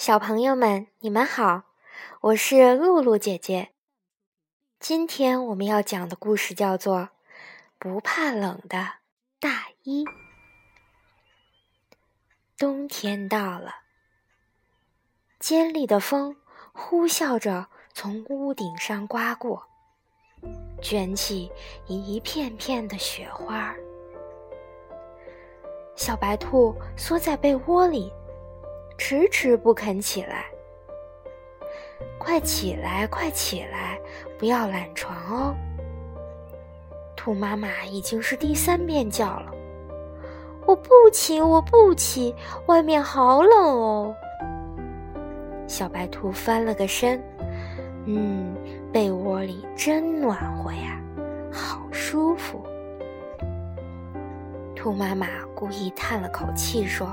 小朋友们，你们好，我是露露姐姐。今天我们要讲的故事叫做《不怕冷的大衣》。冬天到了，尖利的风呼啸着从屋顶上刮过，卷起一片片的雪花。小白兔缩在被窝里。迟迟不肯起来，快起来，快起来，不要懒床哦！兔妈妈已经是第三遍叫了，我不起，我不起，外面好冷哦。小白兔翻了个身，嗯，被窝里真暖和呀，好舒服。兔妈妈故意叹了口气说。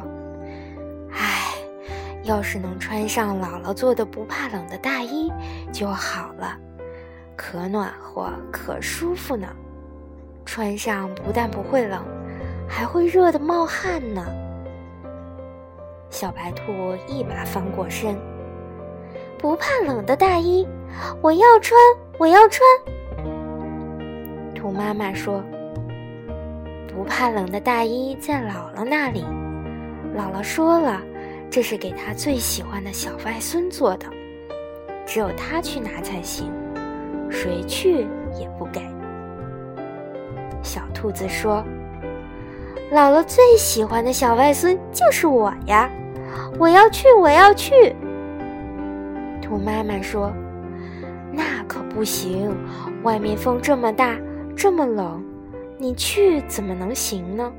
要是能穿上姥姥做的不怕冷的大衣就好了，可暖和可舒服呢。穿上不但不会冷，还会热得冒汗呢。小白兔一把翻过身，不怕冷的大衣，我要穿，我要穿。兔妈妈说：“不怕冷的大衣在姥姥那里。”姥姥说了。这是给他最喜欢的小外孙做的，只有他去拿才行，谁去也不给。小兔子说：“姥姥最喜欢的小外孙就是我呀，我要去，我要去。”兔妈妈说：“那可不行，外面风这么大，这么冷，你去怎么能行呢？”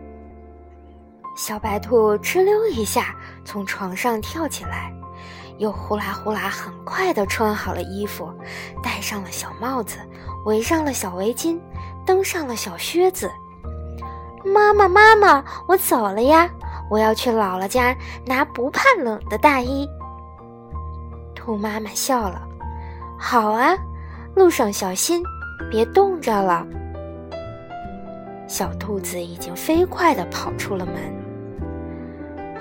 小白兔哧溜一下从床上跳起来，又呼啦呼啦很快地穿好了衣服，戴上了小帽子，围上了小围巾，登上了小靴子。妈妈，妈妈，我走了呀！我要去姥姥家拿不怕冷的大衣。兔妈妈笑了：“好啊，路上小心，别冻着了。”小兔子已经飞快地跑出了门。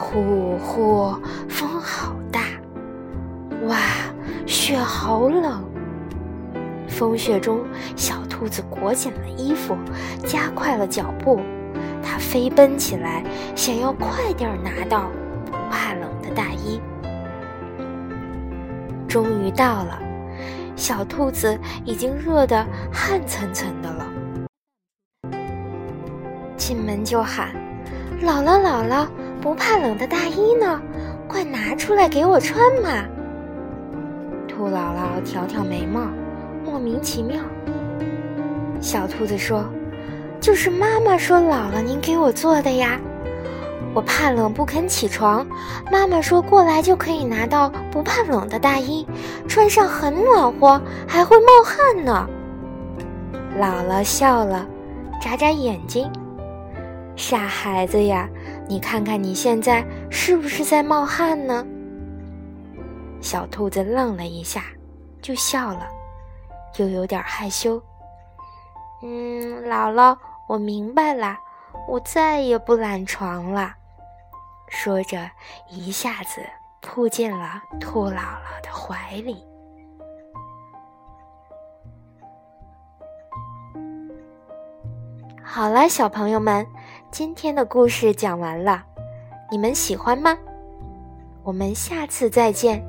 呼呼，风好大！哇，雪好冷。风雪中，小兔子裹紧了衣服，加快了脚步。它飞奔起来，想要快点拿到不怕冷的大衣。终于到了，小兔子已经热得汗涔涔的了。进门就喊：“姥姥，姥姥！”不怕冷的大衣呢，快拿出来给我穿嘛！兔姥姥挑挑眉毛，莫名其妙。小兔子说：“就是妈妈说姥姥您给我做的呀，我怕冷不肯起床，妈妈说过来就可以拿到不怕冷的大衣，穿上很暖和，还会冒汗呢。”姥姥笑了，眨眨眼睛。傻孩子呀，你看看你现在是不是在冒汗呢？小兔子愣了一下，就笑了，又有点害羞。嗯，姥姥，我明白了，我再也不懒床了。说着，一下子扑进了兔姥姥的怀里。好了，小朋友们。今天的故事讲完了，你们喜欢吗？我们下次再见。